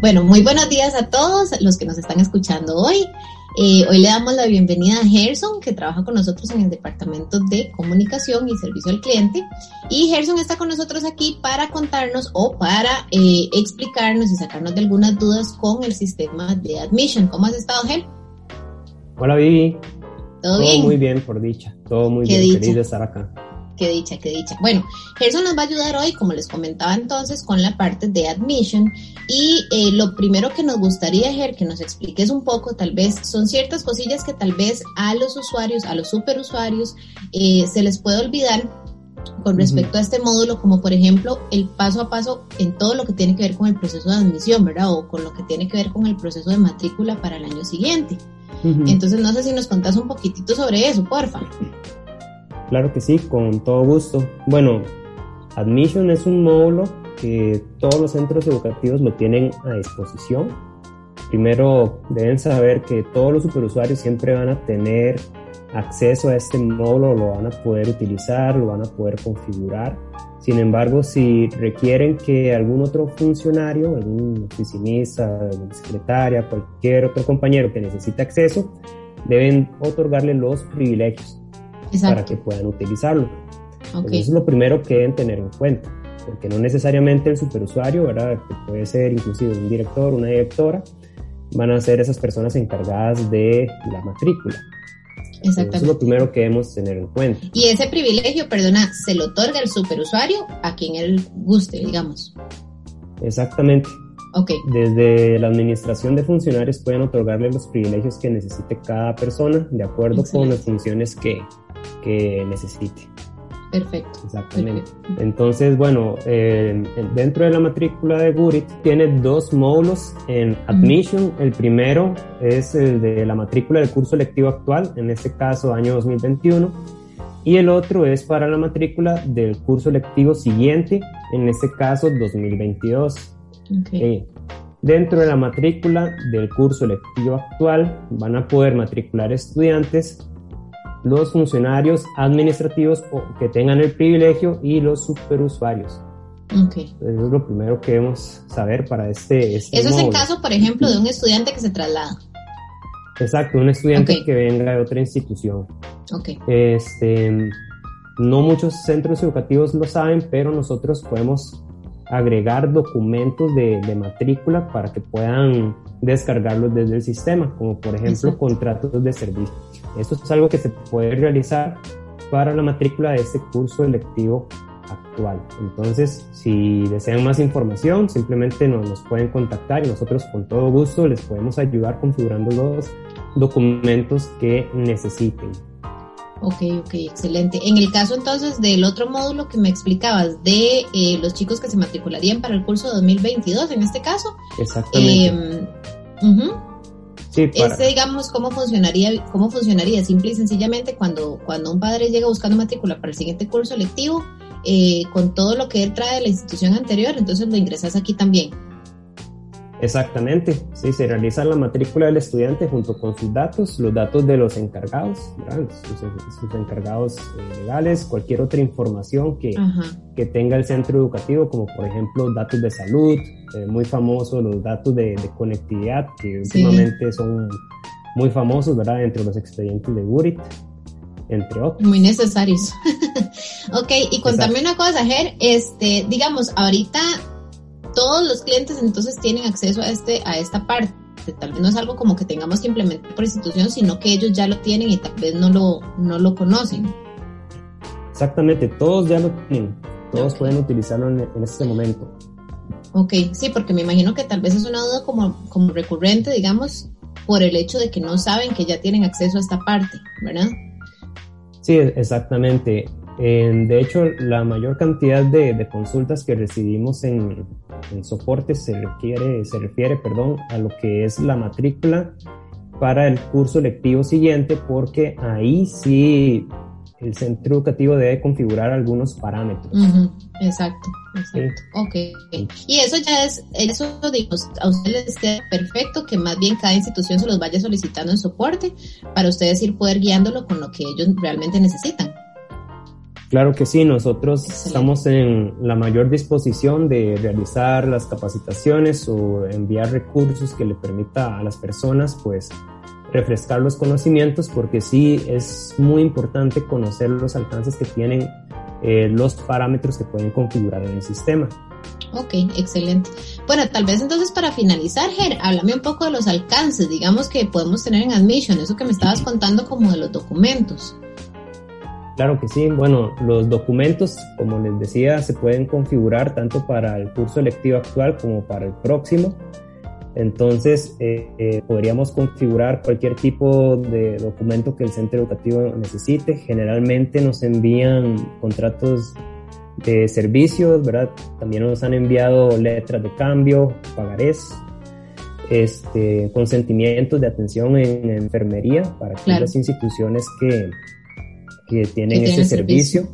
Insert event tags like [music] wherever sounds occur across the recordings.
Bueno, muy buenos días a todos los que nos están escuchando hoy. Eh, hoy le damos la bienvenida a Gerson, que trabaja con nosotros en el Departamento de Comunicación y Servicio al Cliente. Y Gerson está con nosotros aquí para contarnos o para eh, explicarnos y sacarnos de algunas dudas con el sistema de admission. ¿Cómo has estado, Ger? Hola, Vivi. ¿Todo, bien? muy bien, por dicha. Todo muy bien. Feliz de estar acá. Qué dicha, qué dicha. Bueno, Gerson nos va a ayudar hoy, como les comentaba entonces, con la parte de admission. Y eh, lo primero que nos gustaría, Ger, que nos expliques un poco, tal vez, son ciertas cosillas que tal vez a los usuarios, a los superusuarios, eh, se les puede olvidar con respecto a este módulo, como por ejemplo el paso a paso en todo lo que tiene que ver con el proceso de admisión, ¿verdad? O con lo que tiene que ver con el proceso de matrícula para el año siguiente. Entonces, no sé si nos contás un poquitito sobre eso, porfa. Claro que sí, con todo gusto. Bueno, Admission es un módulo que todos los centros educativos lo tienen a disposición. Primero deben saber que todos los superusuarios siempre van a tener acceso a este módulo, lo van a poder utilizar, lo van a poder configurar. Sin embargo, si requieren que algún otro funcionario, algún oficinista, alguna secretaria, cualquier otro compañero que necesite acceso, deben otorgarle los privilegios para que puedan utilizarlo. Eso es lo primero que deben tener en cuenta, porque no necesariamente el superusuario, ¿verdad? Que puede ser inclusive un director, una directora, van a ser esas personas encargadas de la matrícula. Exactamente. Eso es lo primero que debemos tener en cuenta. Y ese privilegio, perdona, se lo otorga el superusuario a quien él guste, digamos. Exactamente. Okay. Desde la administración de funcionarios pueden otorgarle los privilegios que necesite cada persona de acuerdo con las funciones que, que necesite. Perfecto. Exactamente. Entonces, bueno, eh, dentro de la matrícula de Gurit tiene dos módulos en Admission. El primero es el de la matrícula del curso lectivo actual, en este caso año 2021. Y el otro es para la matrícula del curso lectivo siguiente, en este caso 2022. Okay. Eh, dentro de la matrícula del curso lectivo actual van a poder matricular estudiantes los funcionarios administrativos que tengan el privilegio y los superusuarios. Okay. Eso es lo primero que debemos saber para este. este Eso es en caso, por ejemplo, de un estudiante que se traslada. Exacto, un estudiante que venga de otra institución. Okay. Este, no muchos centros educativos lo saben, pero nosotros podemos agregar documentos de, de matrícula para que puedan descargarlos desde el sistema, como por ejemplo contratos de servicio. Esto es algo que se puede realizar para la matrícula de este curso electivo actual. Entonces, si desean más información, simplemente nos, nos pueden contactar y nosotros con todo gusto les podemos ayudar configurando los documentos que necesiten. Ok, ok, excelente. En el caso entonces del otro módulo que me explicabas de eh, los chicos que se matricularían para el curso 2022, en este caso. Exactamente. Eh, sí, Este, digamos, ¿cómo funcionaría, cómo funcionaría? Simple y sencillamente cuando, cuando un padre llega buscando matrícula para el siguiente curso lectivo, eh, con todo lo que él trae de la institución anterior, entonces lo ingresas aquí también. Exactamente, sí, se realiza la matrícula del estudiante junto con sus datos, los datos de los encargados, sus, encargados eh, legales, cualquier otra información que, que, tenga el centro educativo, como por ejemplo datos de salud, eh, muy famosos los datos de, conectividad, que últimamente son muy famosos, ¿verdad?, entre los expedientes de Gurit, entre otros. Muy necesarios. [laughs] ok, y contame una cosa, Ger, este, digamos, ahorita todos los clientes entonces tienen acceso a, este, a esta parte. Tal vez no es algo como que tengamos que implementar por institución, sino que ellos ya lo tienen y tal vez no lo, no lo conocen. Exactamente, todos ya lo tienen, todos pueden utilizarlo en, este momento. Ok, sí, porque me imagino que tal vez es una duda como, como recurrente, digamos, por el hecho de que no saben que ya tienen acceso a esta parte, ¿verdad? Sí, exactamente. De hecho, la mayor cantidad de, de consultas que recibimos en, en soporte se refiere, se refiere perdón, a lo que es la matrícula para el curso lectivo siguiente, porque ahí sí el centro educativo debe configurar algunos parámetros. Exacto, exacto. Ok. Y eso ya es, eso digamos, a ustedes les queda perfecto que más bien cada institución se los vaya solicitando en soporte para ustedes ir poder guiándolo con lo que ellos realmente necesitan. Claro que sí, nosotros estamos en la mayor disposición de realizar las capacitaciones o enviar recursos que le permita a las personas pues refrescar los conocimientos porque sí es muy importante conocer los alcances que tienen eh, los parámetros que pueden configurar en el sistema. Ok, excelente. Bueno, tal vez entonces para finalizar, Ger, háblame un poco de los alcances, digamos que podemos tener en Admission, eso que me estabas [laughs] contando como de los documentos. Claro que sí. Bueno, los documentos, como les decía, se pueden configurar tanto para el curso electivo actual como para el próximo. Entonces, eh, eh, podríamos configurar cualquier tipo de documento que el centro educativo necesite. Generalmente nos envían contratos de servicios, ¿verdad? También nos han enviado letras de cambio, pagarés, este, consentimientos de atención en enfermería para las instituciones que, que tienen ese servicio.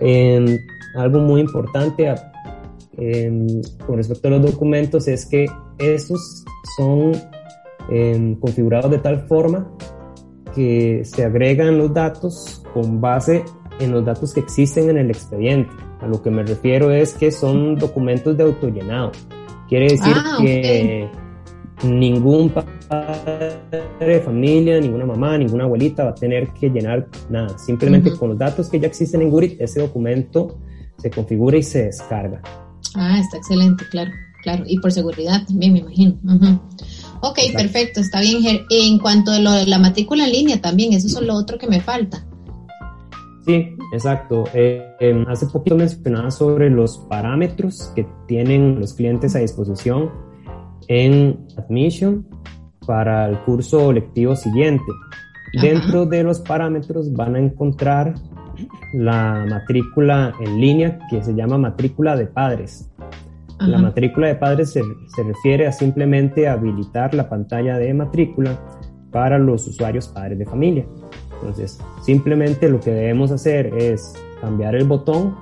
Em, algo muy importante em, con respecto a los documentos es que estos son em, configurados de tal forma que se agregan los datos con base en los datos que existen en el expediente. A lo que me refiero es que son documentos de autollenado. Quiere decir ah, que ningún padre de familia, ninguna mamá, ninguna abuelita va a tener que llenar nada. Simplemente con los datos que ya existen en Gurit, ese documento se configura y se descarga. Ah, está excelente, claro, claro. Y por seguridad también, me imagino. Ok, perfecto, está bien. En cuanto a lo de la matrícula en línea también, eso es lo otro que me falta. Sí, exacto. Eh, em, hace poquito mencionaba sobre los parámetros que tienen los clientes a disposición en Admission para el curso lectivo siguiente. Dentro de los parámetros van a encontrar la matrícula en línea que se llama matrícula de padres. La matrícula de padres se, se, refiere a simplemente habilitar la pantalla de matrícula para los usuarios padres de familia. Entonces, simplemente lo que debemos hacer es cambiar el botón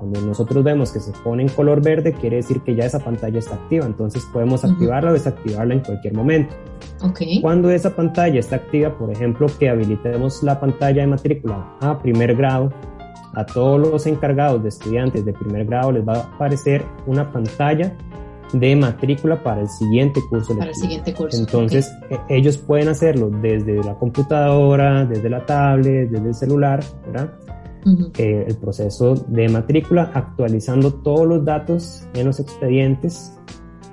cuando nosotros vemos que se pone en color verde, quiere decir que ya esa pantalla está activa. Entonces podemos activarla o desactivarla en cualquier momento. Okay. Cuando esa pantalla está activa, por ejemplo, que habilitemos la pantalla de matrícula a primer grado, a todos los encargados de estudiantes de primer grado les va a aparecer una pantalla de matrícula para el siguiente curso. Para el siguiente curso. Entonces, e, ellos pueden hacerlo desde la computadora, desde la tablet, desde el celular, ¿verdad? Eh, el proceso de matrícula, actualizando todos los datos en los expedientes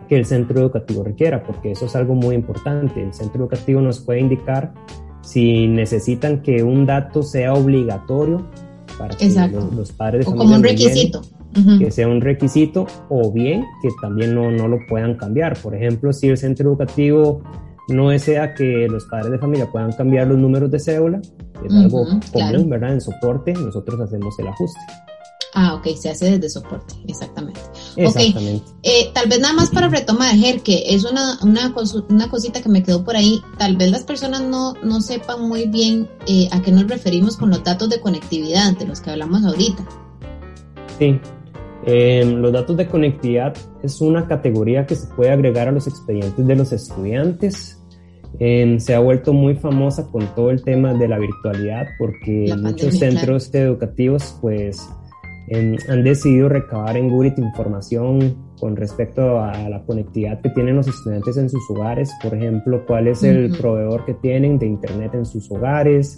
que el centro educativo requiera, porque eso es algo muy importante. El centro educativo nos puede indicar si necesitan que un dato sea obligatorio para que los, padres de o como un requisito. que sea un requisito o bien que también no, no lo puedan cambiar. Por ejemplo, si el centro educativo no desea que los padres de familia puedan cambiar los números de cédula, es algo común, ¿verdad? En soporte, nosotros hacemos el ajuste. Ah, ok, se hace desde soporte, exactamente. Exactamente. Eh, tal vez nada más para retomar, Ger, que es una, una, una, cosita que me quedó por ahí, tal vez las personas no, no sepan muy bien eh, a qué nos referimos con los datos de conectividad de los que hablamos ahorita. Sí, eh, los datos de conectividad es una categoría que se puede agregar a los expedientes de los estudiantes se ha vuelto muy famosa con todo el tema de la virtualidad porque muchos centros educativos pues han decidido recabar en Gurit información con respecto a la conectividad que tienen los estudiantes en sus hogares, por ejemplo, cuál es el proveedor que tienen de internet en sus hogares,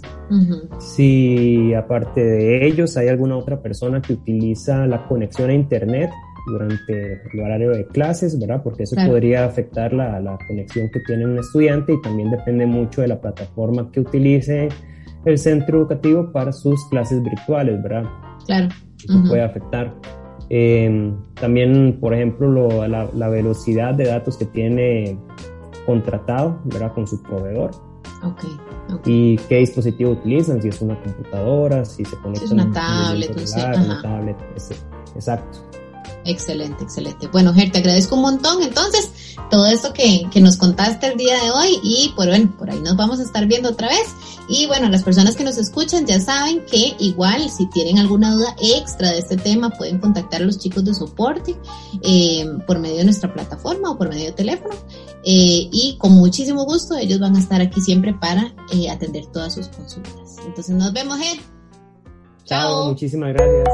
si aparte de ellos hay alguna otra persona que utiliza la conexión a internet durante el horario de clases, ¿verdad? Porque eso podría afectar la, la, conexión que tiene un estudiante y también depende mucho de la plataforma que utilice el centro educativo para sus clases virtuales, ¿verdad? Claro. Eso puede afectar. Em, también, por ejemplo, la, la, velocidad de datos que tiene contratado, ¿verdad? Con su proveedor. Okay, Y qué dispositivo utilizan, si es una computadora, si se conecta si es una tablet, una tablet, exacto. Excelente, excelente. Bueno, Ger, te agradezco un montón. Entonces, todo esto que, que, nos contaste el día de hoy y pues bueno, por ahí nos vamos a estar viendo otra vez. Y bueno, las personas que nos escuchan ya saben que igual si tienen alguna duda extra de este tema pueden contactar a los chicos de soporte eh, por medio de nuestra plataforma o por medio de teléfono. Eh, y con muchísimo gusto ellos van a estar aquí siempre para eh, atender todas sus consultas. Entonces nos vemos, Ger. Chao, muchísimas gracias.